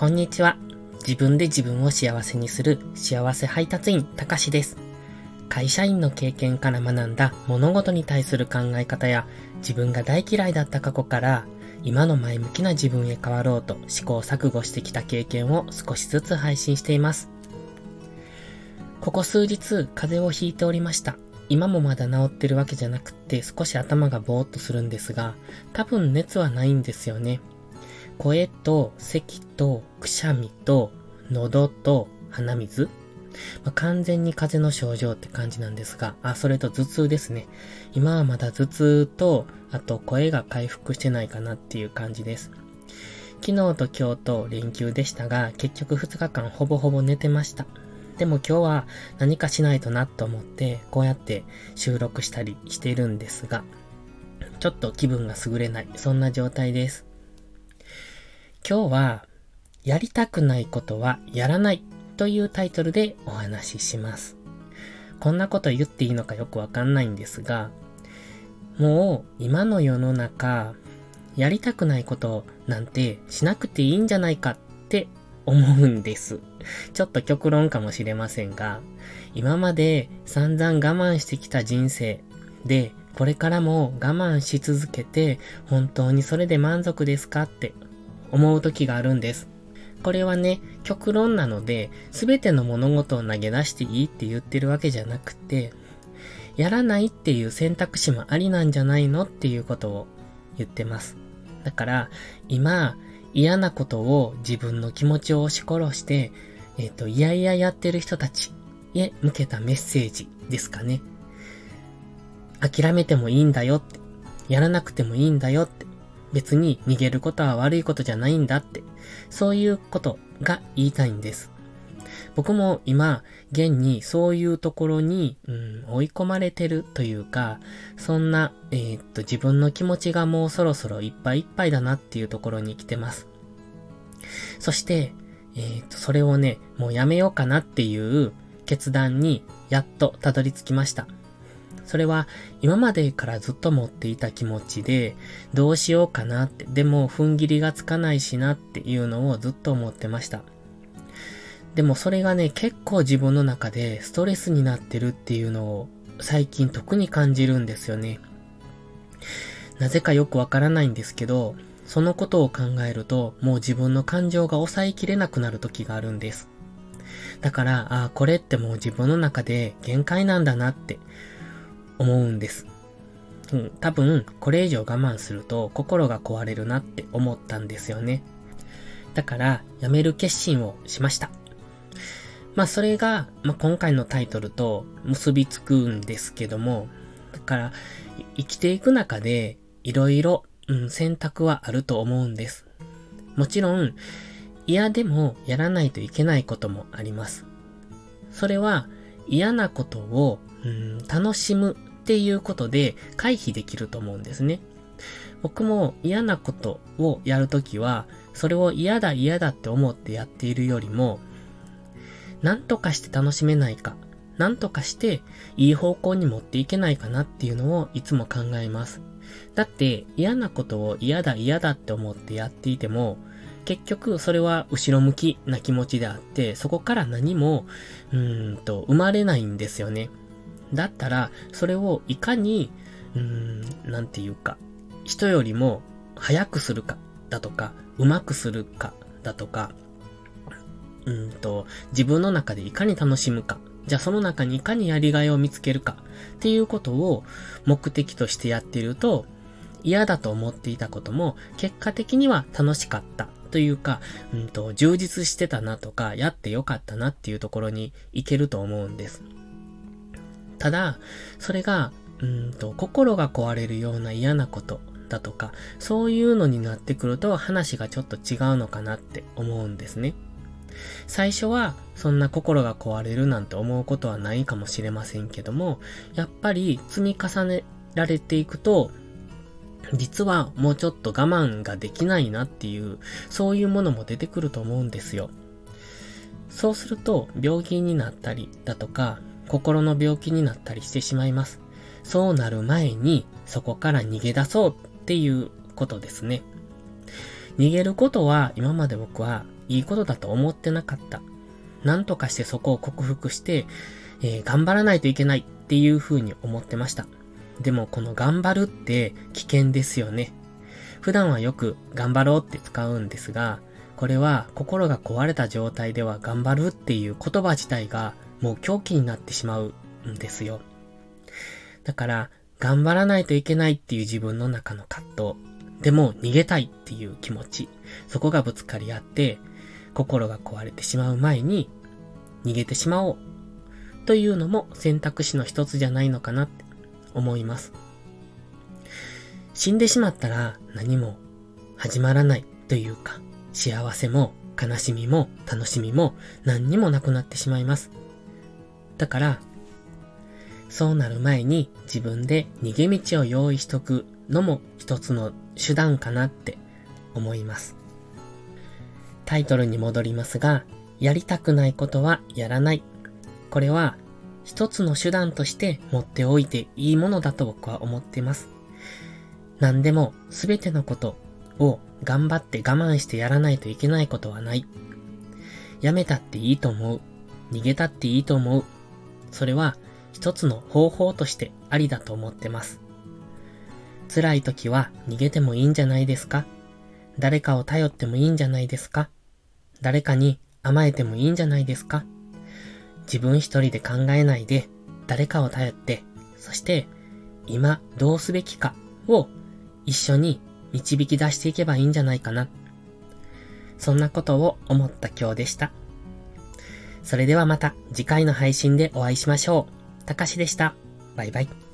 こんにちは。自分で自分を幸せにする幸せ配達員、たかしです。会社員の経験から学んだ物事に対する考え方や自分が大嫌いだった過去から今の前向きな自分へ変わろうと試行錯誤してきた経験を少しずつ配信しています。ここ数日風邪をひいておりました。今もまだ治ってるわけじゃなくって少し頭がぼーっとするんですが、多分熱はないんですよね。声と咳とくしゃみと喉と鼻水まあ、完全に風邪の症状って感じなんですが、あ、それと頭痛ですね。今はまだ頭痛と、あと声が回復してないかなっていう感じです。昨日と今日と連休でしたが、結局2日間ほぼほぼ寝てました。でも今日は何かしないとなと思って、こうやって収録したりしてるんですが、ちょっと気分が優れない、そんな状態です。今日は、やりたくないことはやらないというタイトルでお話しします。こんなこと言っていいのかよくわかんないんですが、もう今の世の中、やりたくないことなんてしなくていいんじゃないかって思うんです。ちょっと極論かもしれませんが、今まで散々我慢してきた人生で、これからも我慢し続けて、本当にそれで満足ですかって思う時があるんです。これはね、極論なので、すべての物事を投げ出していいって言ってるわけじゃなくて、やらないっていう選択肢もありなんじゃないのっていうことを言ってます。だから、今、嫌なことを自分の気持ちを押し殺して、えっ、ー、と、いやいややってる人たちへ向けたメッセージですかね。諦めてもいいんだよって。やらなくてもいいんだよって。別に逃げることは悪いことじゃないんだって。そういうことが言いたいんです。僕も今、現にそういうところに、うん、追い込まれてるというか、そんな、えー、っと、自分の気持ちがもうそろそろいっぱいいっぱいだなっていうところに来てます。そして、えー、っと、それをね、もうやめようかなっていう決断にやっとたどり着きました。それは今までからずっと持っていた気持ちで、どうしようかなって、でも踏ん切りがつかないしなっていうのをずっと思ってました。でもそれがね、結構自分の中でストレスになってるっていうのを最近特に感じるんですよね。なぜかよくわからないんですけど、そのことを考えると、もう自分の感情が抑えきれなくなる時があるんです。だから、ああ、これってもう自分の中で限界なんだなって思うんです。うん、多分、これ以上我慢すると心が壊れるなって思ったんですよね。だから、やめる決心をしました。まあ、それが、まあ、今回のタイトルと結びつくんですけども、だから、生きていく中で、いろいろ、うん、選択はあると思うんです。もちろん、嫌でもやらないといけないこともあります。それは、嫌なことを、うん、楽しむっていうことで回避できると思うんですね。僕も嫌なことをやるときは、それを嫌だ嫌だって思ってやっているよりも、何とかして楽しめないか、何とかしていい方向に持っていけないかなっていうのをいつも考えます。だって嫌なことを嫌だ嫌だって思ってやっていても、結局それは後ろ向きな気持ちであって、そこから何も、うーんと、生まれないんですよね。だったら、それをいかに、うーん、なんていうか、人よりも早くするか、だとか、うまくするか、だとか、うんと、自分の中でいかに楽しむか、じゃあその中にいかにやりがいを見つけるか、っていうことを目的としてやっていると、嫌だと思っていたことも、結果的には楽しかったというか、うんと、充実してたなとか、やってよかったなっていうところに行けると思うんです。ただ、それが、うんと、心が壊れるような嫌なことだとか、そういうのになってくると話がちょっと違うのかなって思うんですね。最初はそんな心が壊れるなんて思うことはないかもしれませんけども、やっぱり積み重ねられていくと、実はもうちょっと我慢ができないなっていう、そういうものも出てくると思うんですよ。そうすると病気になったりだとか、心の病気になったりしてしまいます。そうなる前に、そこから逃げ出そうっていうことですね。逃げることは今まで僕はいいことだと思ってなかった。なんとかしてそこを克服して、えー、頑張らないといけないっていう風に思ってました。でもこの頑張るって危険ですよね。普段はよく頑張ろうって使うんですが、これは心が壊れた状態では頑張るっていう言葉自体がもう狂気になってしまうんですよ。だから、頑張らないといけないっていう自分の中の葛藤。でも逃げたいっていう気持ち。そこがぶつかり合って、心が壊れてしまう前に逃げてしまおうというのも選択肢の一つじゃないのかなって思います。死んでしまったら何も始まらないというか、幸せも悲しみも楽しみも何にもなくなってしまいます。だから、そうなる前に自分で逃げ道を用意しとくのも一つの手段かなって思います。タイトルに戻りますが、やりたくないことはやらない。これは一つの手段として持っておいていいものだと僕は思ってます。何でも全てのことを頑張って我慢してやらないといけないことはない。やめたっていいと思う。逃げたっていいと思う。それは一つの方法としてありだと思ってます。辛い時は逃げてもいいんじゃないですか？誰かを頼ってもいいんじゃないですか？誰かに甘えてもいいんじゃないですか？自分一人で考えないで誰かを頼って、そして今どうすべきかを一緒に導き出していけばいいんじゃないかな。そんなことを思った今日でした。それではまた次回の配信でお会いしましょう。たかしでした。バイバイ。